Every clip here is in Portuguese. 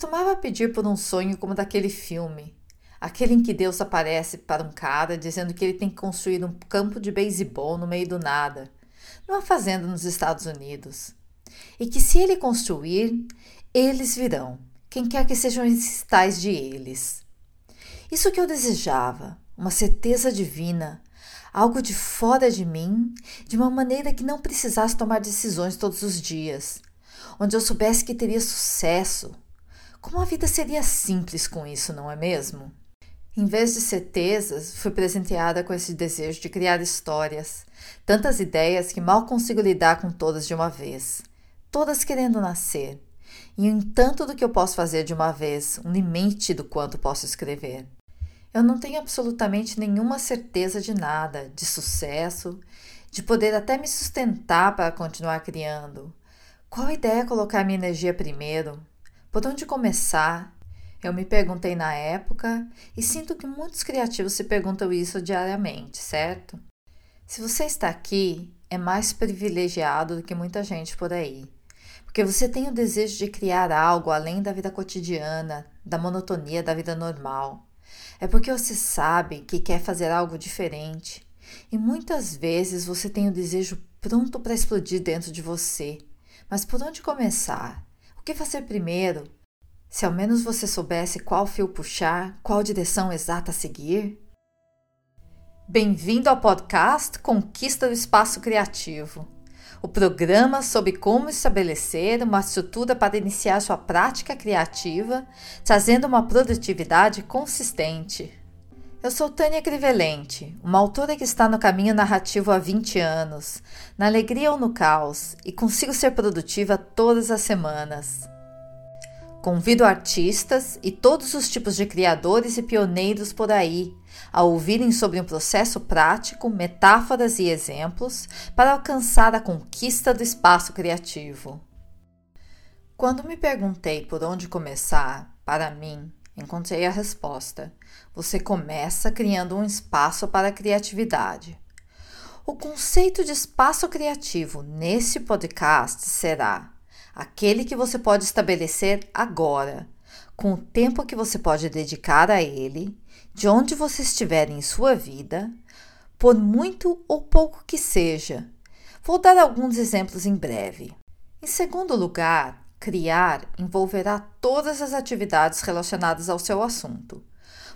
Costumava pedir por um sonho como daquele filme, aquele em que Deus aparece para um cara dizendo que ele tem que construir um campo de beisebol no meio do nada, numa fazenda nos Estados Unidos, e que se ele construir, eles virão, quem quer que sejam esses tais de eles. Isso que eu desejava, uma certeza divina, algo de fora de mim, de uma maneira que não precisasse tomar decisões todos os dias, onde eu soubesse que teria sucesso, como a vida seria simples com isso, não é mesmo? Em vez de certezas, fui presenteada com esse desejo de criar histórias, tantas ideias que mal consigo lidar com todas de uma vez, todas querendo nascer. E em tanto do que eu posso fazer de uma vez, um limite do quanto posso escrever. Eu não tenho absolutamente nenhuma certeza de nada, de sucesso, de poder até me sustentar para continuar criando. Qual ideia colocar minha energia primeiro? Por onde começar? Eu me perguntei na época e sinto que muitos criativos se perguntam isso diariamente, certo? Se você está aqui, é mais privilegiado do que muita gente por aí, porque você tem o desejo de criar algo além da vida cotidiana, da monotonia da vida normal. É porque você sabe que quer fazer algo diferente e muitas vezes você tem o desejo pronto para explodir dentro de você. Mas por onde começar? Que fazer primeiro? Se ao menos você soubesse qual fio puxar, qual direção exata seguir? Bem-vindo ao podcast Conquista do Espaço Criativo, o programa sobre como estabelecer uma estrutura para iniciar sua prática criativa, trazendo uma produtividade consistente. Eu sou Tânia Crivelente, uma autora que está no caminho narrativo há 20 anos, na alegria ou no caos, e consigo ser produtiva todas as semanas. Convido artistas e todos os tipos de criadores e pioneiros por aí a ouvirem sobre um processo prático, metáforas e exemplos para alcançar a conquista do espaço criativo. Quando me perguntei por onde começar, para mim, Encontrei a resposta. Você começa criando um espaço para a criatividade. O conceito de espaço criativo nesse podcast será aquele que você pode estabelecer agora, com o tempo que você pode dedicar a ele, de onde você estiver em sua vida, por muito ou pouco que seja. Vou dar alguns exemplos em breve. Em segundo lugar, Criar envolverá todas as atividades relacionadas ao seu assunto.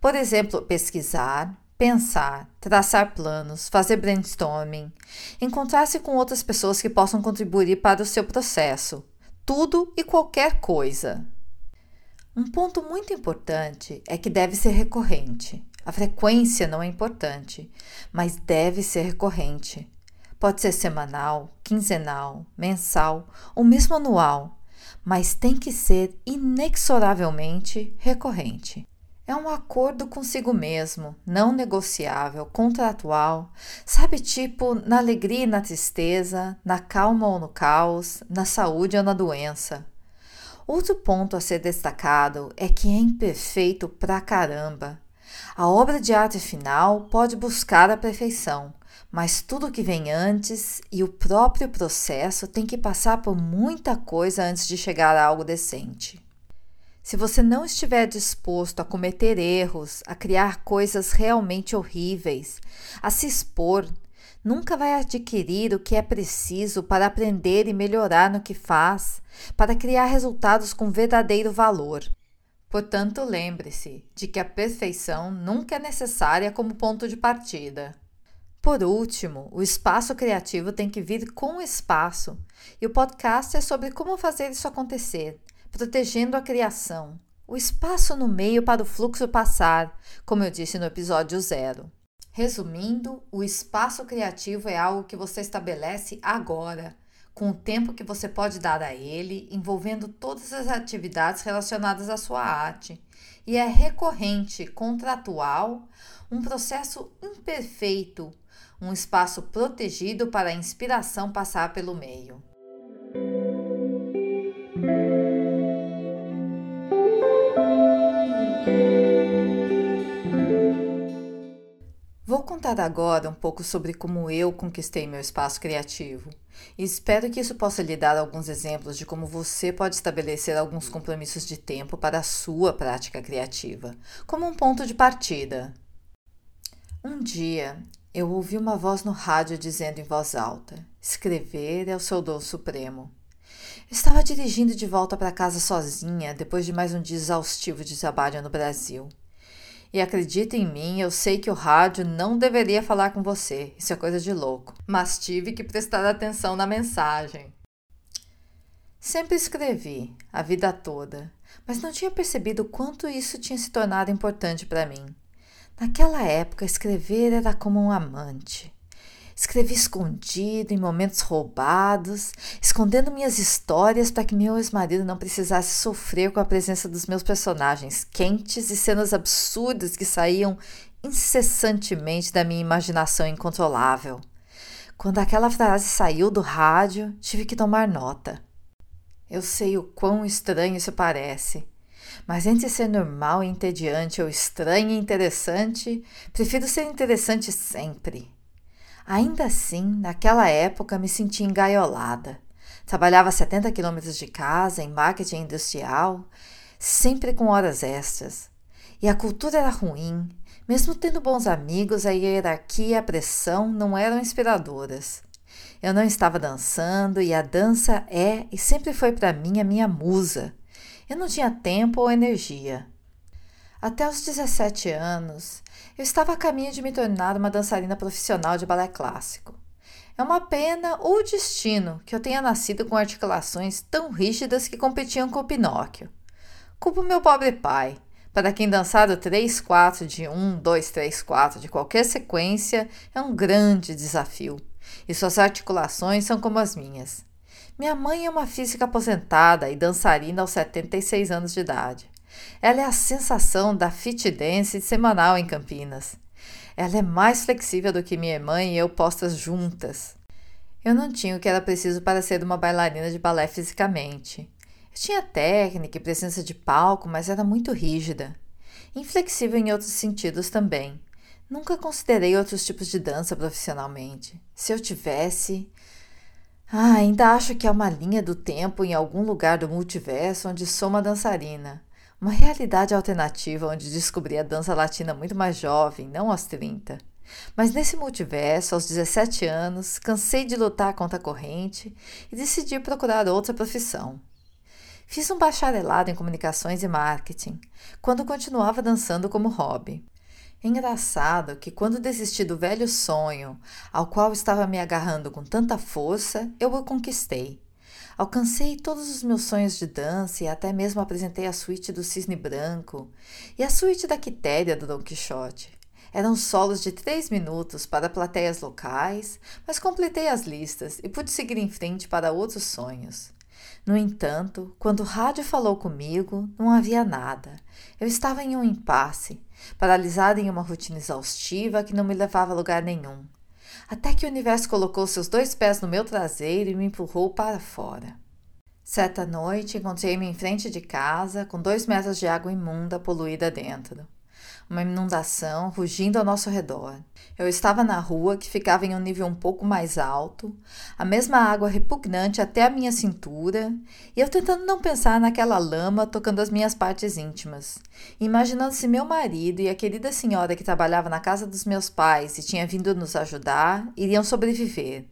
Por exemplo, pesquisar, pensar, traçar planos, fazer brainstorming, encontrar-se com outras pessoas que possam contribuir para o seu processo. Tudo e qualquer coisa. Um ponto muito importante é que deve ser recorrente. A frequência não é importante, mas deve ser recorrente. Pode ser semanal, quinzenal, mensal ou mesmo anual mas tem que ser inexoravelmente recorrente. É um acordo consigo mesmo, não negociável, contratual, sabe, tipo na alegria e na tristeza, na calma ou no caos, na saúde ou na doença. Outro ponto a ser destacado é que é imperfeito pra caramba. A obra de arte final pode buscar a perfeição, mas tudo que vem antes e o próprio processo tem que passar por muita coisa antes de chegar a algo decente. Se você não estiver disposto a cometer erros, a criar coisas realmente horríveis, a se expor, nunca vai adquirir o que é preciso para aprender e melhorar no que faz, para criar resultados com verdadeiro valor. Portanto, lembre-se de que a perfeição nunca é necessária como ponto de partida. Por último, o espaço criativo tem que vir com espaço, e o podcast é sobre como fazer isso acontecer, protegendo a criação, o espaço no meio para o fluxo passar, como eu disse no episódio zero. Resumindo, o espaço criativo é algo que você estabelece agora, com o tempo que você pode dar a ele, envolvendo todas as atividades relacionadas à sua arte. E é recorrente, contratual, um processo imperfeito, um espaço protegido para a inspiração passar pelo meio. contar agora um pouco sobre como eu conquistei meu espaço criativo. E espero que isso possa lhe dar alguns exemplos de como você pode estabelecer alguns compromissos de tempo para a sua prática criativa, como um ponto de partida. Um dia, eu ouvi uma voz no rádio dizendo em voz alta: Escrever é o seu dom supremo. Estava dirigindo de volta para casa sozinha depois de mais um dia exaustivo de trabalho no Brasil. E acredita em mim, eu sei que o rádio não deveria falar com você, isso é coisa de louco. Mas tive que prestar atenção na mensagem. Sempre escrevi, a vida toda, mas não tinha percebido o quanto isso tinha se tornado importante para mim. Naquela época, escrever era como um amante. Escrevi escondido, em momentos roubados, escondendo minhas histórias para que meu ex-marido não precisasse sofrer com a presença dos meus personagens quentes e cenas absurdas que saíam incessantemente da minha imaginação incontrolável. Quando aquela frase saiu do rádio, tive que tomar nota. Eu sei o quão estranho isso parece, mas entre ser normal e entediante ou estranho e interessante, prefiro ser interessante sempre. Ainda assim, naquela época me sentia engaiolada. Trabalhava 70 quilômetros de casa em marketing industrial, sempre com horas extras. E a cultura era ruim. Mesmo tendo bons amigos, a hierarquia e a pressão não eram inspiradoras. Eu não estava dançando e a dança é e sempre foi para mim a minha musa. Eu não tinha tempo ou energia. Até os 17 anos, eu estava a caminho de me tornar uma dançarina profissional de balé clássico. É uma pena ou destino que eu tenha nascido com articulações tão rígidas que competiam com o Pinóquio. Culpo meu pobre pai. Para quem dançar o 3-4 de 1, 2, 3, 4 de qualquer sequência é um grande desafio, e suas articulações são como as minhas. Minha mãe é uma física aposentada e dançarina aos 76 anos de idade. Ela é a sensação da fit dance semanal em Campinas. Ela é mais flexível do que minha mãe e eu postas juntas. Eu não tinha o que era preciso para ser uma bailarina de balé fisicamente. Eu tinha técnica e presença de palco, mas era muito rígida. Inflexível em outros sentidos também. Nunca considerei outros tipos de dança profissionalmente. Se eu tivesse. Ah, ainda acho que há uma linha do tempo em algum lugar do multiverso onde sou uma dançarina. Uma realidade alternativa onde descobri a dança latina muito mais jovem, não aos 30. Mas nesse multiverso, aos 17 anos, cansei de lutar contra a corrente e decidi procurar outra profissão. Fiz um bacharelado em comunicações e marketing, quando continuava dançando como hobby. É engraçado que, quando desisti do velho sonho ao qual estava me agarrando com tanta força, eu o conquistei. Alcancei todos os meus sonhos de dança e até mesmo apresentei a suíte do Cisne Branco e a suíte da Quitéria do Dom Quixote. Eram solos de três minutos para plateias locais, mas completei as listas e pude seguir em frente para outros sonhos. No entanto, quando o rádio falou comigo, não havia nada. Eu estava em um impasse, paralisada em uma rotina exaustiva que não me levava a lugar nenhum até que o universo colocou seus dois pés no meu traseiro e me empurrou para fora. Certa noite, encontrei-me em frente de casa, com dois metros de água imunda poluída dentro uma inundação rugindo ao nosso redor. Eu estava na rua, que ficava em um nível um pouco mais alto, a mesma água repugnante até a minha cintura, e eu tentando não pensar naquela lama tocando as minhas partes íntimas, imaginando se meu marido e a querida senhora que trabalhava na casa dos meus pais e tinha vindo nos ajudar iriam sobreviver.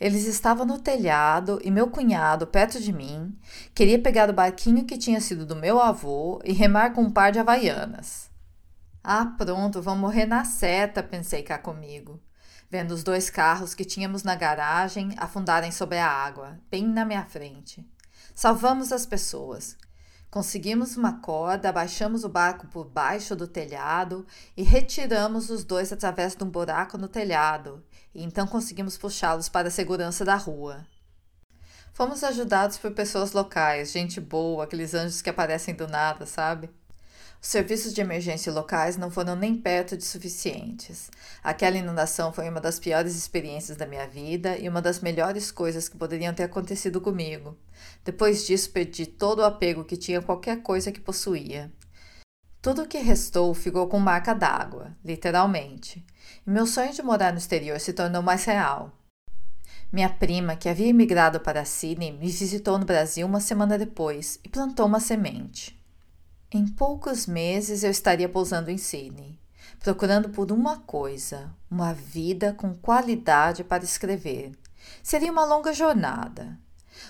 Eles estavam no telhado e meu cunhado, perto de mim, queria pegar o barquinho que tinha sido do meu avô e remar com um par de havaianas. Ah, pronto, vão morrer na seta, pensei cá comigo, vendo os dois carros que tínhamos na garagem afundarem sobre a água, bem na minha frente. Salvamos as pessoas. Conseguimos uma corda, abaixamos o barco por baixo do telhado e retiramos os dois através de um buraco no telhado, e então conseguimos puxá-los para a segurança da rua. Fomos ajudados por pessoas locais, gente boa, aqueles anjos que aparecem do nada, sabe? Os serviços de emergência locais não foram nem perto de suficientes. Aquela inundação foi uma das piores experiências da minha vida e uma das melhores coisas que poderiam ter acontecido comigo. Depois disso, perdi todo o apego que tinha a qualquer coisa que possuía. Tudo o que restou ficou com marca d'água, literalmente, e meu sonho de morar no exterior se tornou mais real. Minha prima, que havia emigrado para Sydney, me visitou no Brasil uma semana depois e plantou uma semente. Em poucos meses eu estaria pousando em Sydney, procurando por uma coisa, uma vida com qualidade para escrever. Seria uma longa jornada.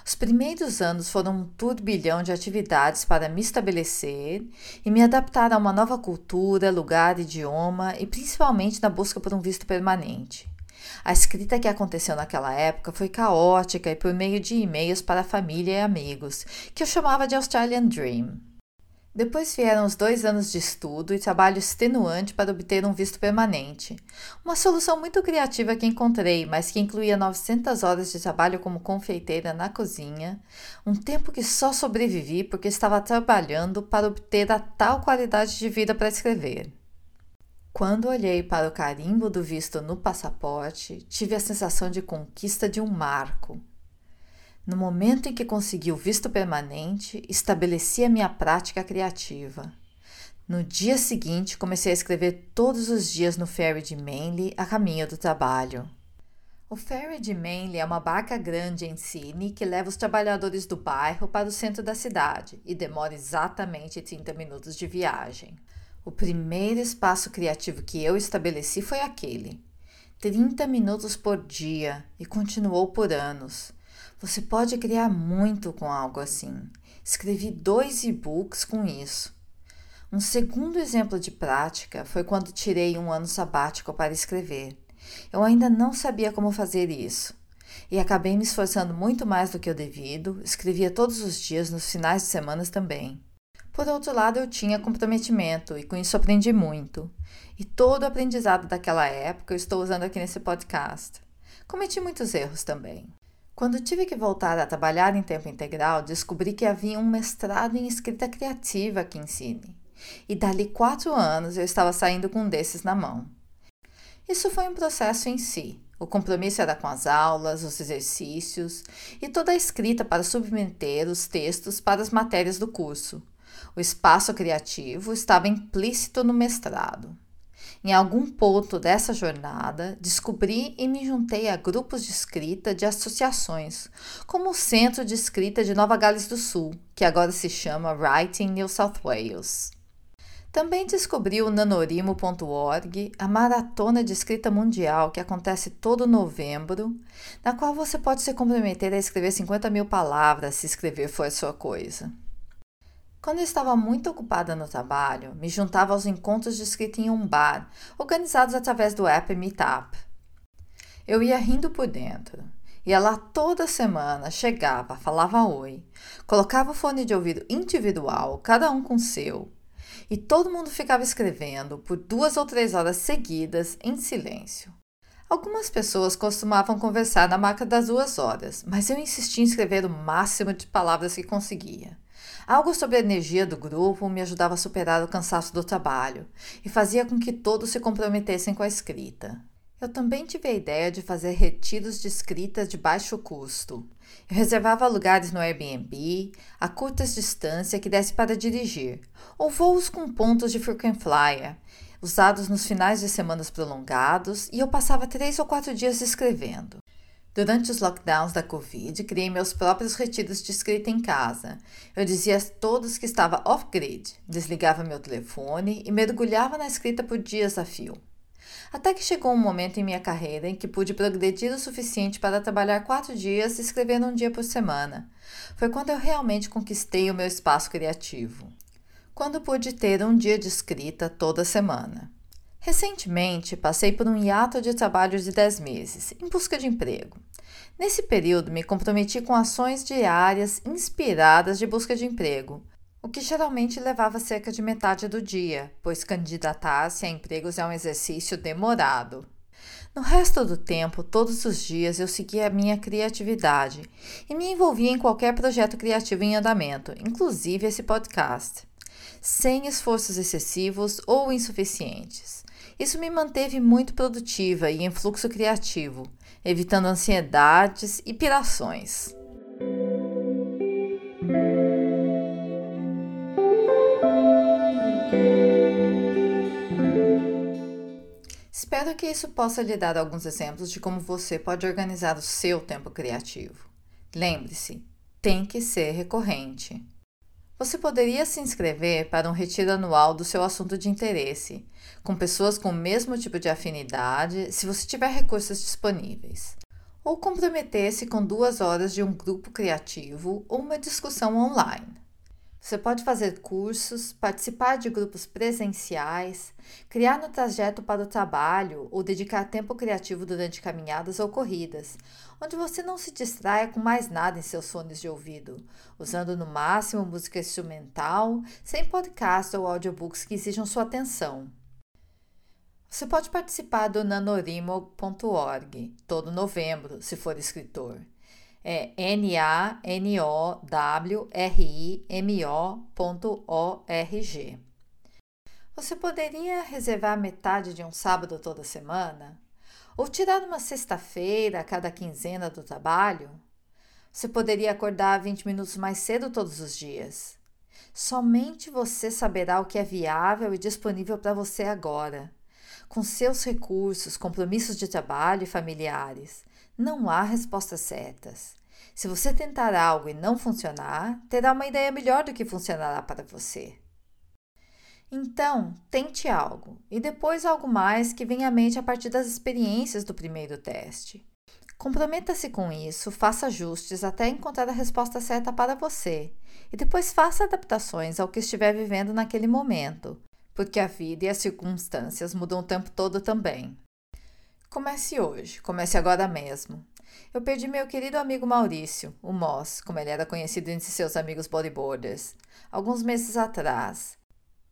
Os primeiros anos foram um turbilhão de atividades para me estabelecer e me adaptar a uma nova cultura, lugar, idioma e principalmente na busca por um visto permanente. A escrita que aconteceu naquela época foi caótica e por meio de e-mails para a família e amigos, que eu chamava de Australian Dream. Depois vieram os dois anos de estudo e trabalho extenuante para obter um visto permanente. Uma solução muito criativa que encontrei, mas que incluía 900 horas de trabalho como confeiteira na cozinha, um tempo que só sobrevivi porque estava trabalhando para obter a tal qualidade de vida para escrever. Quando olhei para o carimbo do visto no passaporte, tive a sensação de conquista de um marco. No momento em que consegui o visto permanente, estabeleci a minha prática criativa. No dia seguinte, comecei a escrever todos os dias no ferry de Manly a caminho do trabalho. O ferry de Manly é uma barca grande em Sydney que leva os trabalhadores do bairro para o centro da cidade e demora exatamente 30 minutos de viagem. O primeiro espaço criativo que eu estabeleci foi aquele. 30 minutos por dia e continuou por anos. Você pode criar muito com algo assim. Escrevi dois e-books com isso. Um segundo exemplo de prática foi quando tirei um ano sabático para escrever. Eu ainda não sabia como fazer isso e acabei me esforçando muito mais do que o devido, escrevia todos os dias, nos finais de semana também. Por outro lado, eu tinha comprometimento e com isso aprendi muito. E todo o aprendizado daquela época eu estou usando aqui nesse podcast. Cometi muitos erros também. Quando tive que voltar a trabalhar em tempo integral, descobri que havia um mestrado em escrita criativa aqui em Sydney. E dali quatro anos eu estava saindo com um desses na mão. Isso foi um processo em si. O compromisso era com as aulas, os exercícios e toda a escrita para submeter os textos para as matérias do curso. O espaço criativo estava implícito no mestrado. Em algum ponto dessa jornada, descobri e me juntei a grupos de escrita de associações, como o Centro de Escrita de Nova Gales do Sul, que agora se chama Writing New South Wales. Também descobri o nanorimo.org, a maratona de escrita mundial que acontece todo novembro, na qual você pode se comprometer a escrever 50 mil palavras se escrever for a sua coisa. Quando eu estava muito ocupada no trabalho, me juntava aos encontros de escrita em um bar, organizados através do app Meetup. Eu ia rindo por dentro. Ia lá toda semana, chegava, falava oi, colocava o fone de ouvido individual, cada um com seu, e todo mundo ficava escrevendo por duas ou três horas seguidas, em silêncio. Algumas pessoas costumavam conversar na marca das duas horas, mas eu insistia em escrever o máximo de palavras que conseguia. Algo sobre a energia do grupo me ajudava a superar o cansaço do trabalho e fazia com que todos se comprometessem com a escrita. Eu também tive a ideia de fazer retiros de escrita de baixo custo. Eu reservava lugares no Airbnb a curtas distâncias que desse para dirigir, ou voos com pontos de frequent flyer, usados nos finais de semanas prolongados, e eu passava três ou quatro dias escrevendo. Durante os lockdowns da Covid, criei meus próprios retiros de escrita em casa. Eu dizia a todos que estava off-grid, desligava meu telefone e mergulhava na escrita por dias a fio. Até que chegou um momento em minha carreira em que pude progredir o suficiente para trabalhar quatro dias escrevendo um dia por semana. Foi quando eu realmente conquistei o meu espaço criativo. Quando pude ter um dia de escrita toda semana. Recentemente, passei por um hiato de trabalho de 10 meses, em busca de emprego. Nesse período, me comprometi com ações diárias inspiradas de busca de emprego, o que geralmente levava cerca de metade do dia, pois candidatar-se a empregos é um exercício demorado. No resto do tempo, todos os dias, eu seguia a minha criatividade e me envolvia em qualquer projeto criativo em andamento, inclusive esse podcast, sem esforços excessivos ou insuficientes. Isso me manteve muito produtiva e em fluxo criativo, evitando ansiedades e pirações. Espero que isso possa lhe dar alguns exemplos de como você pode organizar o seu tempo criativo. Lembre-se, tem que ser recorrente. Você poderia se inscrever para um retiro anual do seu assunto de interesse, com pessoas com o mesmo tipo de afinidade, se você tiver recursos disponíveis. Ou comprometer-se com duas horas de um grupo criativo ou uma discussão online. Você pode fazer cursos, participar de grupos presenciais, criar no trajeto para o trabalho ou dedicar tempo criativo durante caminhadas ou corridas, onde você não se distraia com mais nada em seus fones de ouvido, usando no máximo música instrumental, sem podcast ou audiobooks que exijam sua atenção. Você pode participar do nanorimo.org todo novembro, se for escritor é N-A-N-O-W-R-I-M-O.org. Você poderia reservar metade de um sábado toda semana? Ou tirar uma sexta-feira a cada quinzena do trabalho? Você poderia acordar 20 minutos mais cedo todos os dias. Somente você saberá o que é viável e disponível para você agora, com seus recursos, compromissos de trabalho e familiares. Não há respostas certas. Se você tentar algo e não funcionar, terá uma ideia melhor do que funcionará para você. Então, tente algo e depois algo mais que venha à mente a partir das experiências do primeiro teste. Comprometa-se com isso, faça ajustes até encontrar a resposta certa para você e depois faça adaptações ao que estiver vivendo naquele momento, porque a vida e as circunstâncias mudam o tempo todo também. Comece hoje, comece agora mesmo. Eu perdi meu querido amigo Maurício, o Moss, como ele era conhecido entre seus amigos bodyboarders, alguns meses atrás.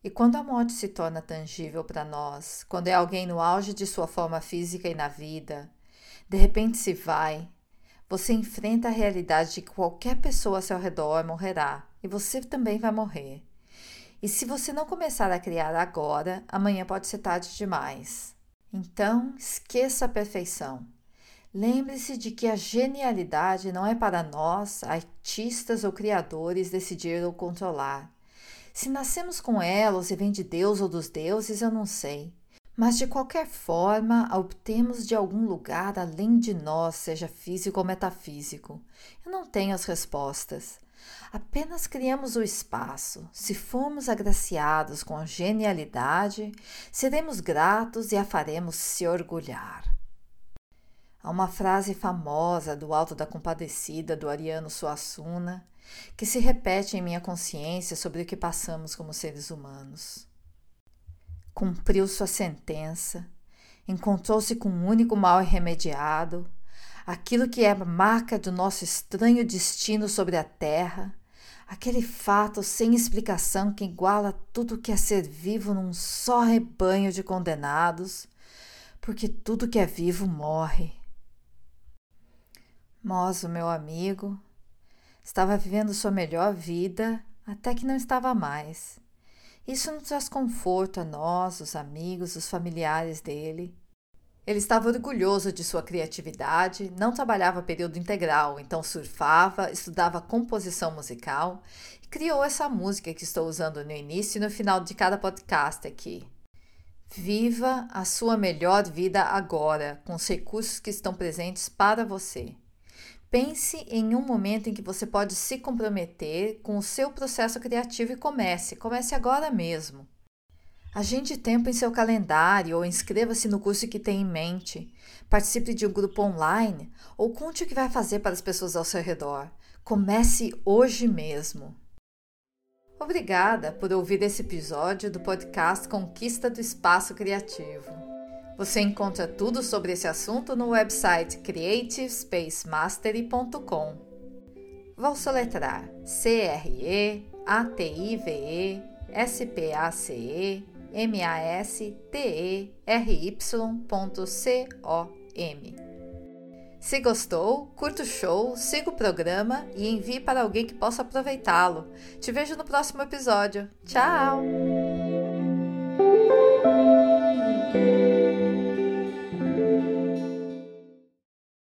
E quando a morte se torna tangível para nós, quando é alguém no auge de sua forma física e na vida, de repente se vai, você enfrenta a realidade de que qualquer pessoa ao seu redor morrerá e você também vai morrer. E se você não começar a criar agora, amanhã pode ser tarde demais. Então, esqueça a perfeição. Lembre-se de que a genialidade não é para nós, artistas ou criadores, decidir ou controlar. Se nascemos com ela ou se vem de Deus ou dos deuses, eu não sei. Mas de qualquer forma, a obtemos de algum lugar além de nós, seja físico ou metafísico. Eu não tenho as respostas. Apenas criamos o espaço. Se formos agraciados com a genialidade, seremos gratos e a faremos se orgulhar. Há uma frase famosa do Alto da Compadecida do Ariano Suassuna que se repete em minha consciência sobre o que passamos como seres humanos. Cumpriu sua sentença, encontrou-se com um único mal irremediado, aquilo que é marca do nosso estranho destino sobre a terra, aquele fato sem explicação que iguala tudo que é ser vivo num só rebanho de condenados, porque tudo que é vivo morre. Mozo, meu amigo, estava vivendo sua melhor vida até que não estava mais. Isso não traz conforto a nós, os amigos, os familiares dele. Ele estava orgulhoso de sua criatividade, não trabalhava período integral, então surfava, estudava composição musical e criou essa música que estou usando no início e no final de cada podcast aqui. Viva a sua melhor vida agora, com os recursos que estão presentes para você. Pense em um momento em que você pode se comprometer com o seu processo criativo e comece. Comece agora mesmo. Agende tempo em seu calendário ou inscreva-se no curso que tem em mente. Participe de um grupo online ou conte o que vai fazer para as pessoas ao seu redor. Comece hoje mesmo. Obrigada por ouvir esse episódio do podcast Conquista do Espaço Criativo. Você encontra tudo sobre esse assunto no website creativespacemastery.com. Vou soletrar C-R-E-A-T-I-V-E-S-P-A-C-E-M-A-S-T-E-R-Y.com. Se gostou, curta o show, siga o programa e envie para alguém que possa aproveitá-lo. Te vejo no próximo episódio. Tchau!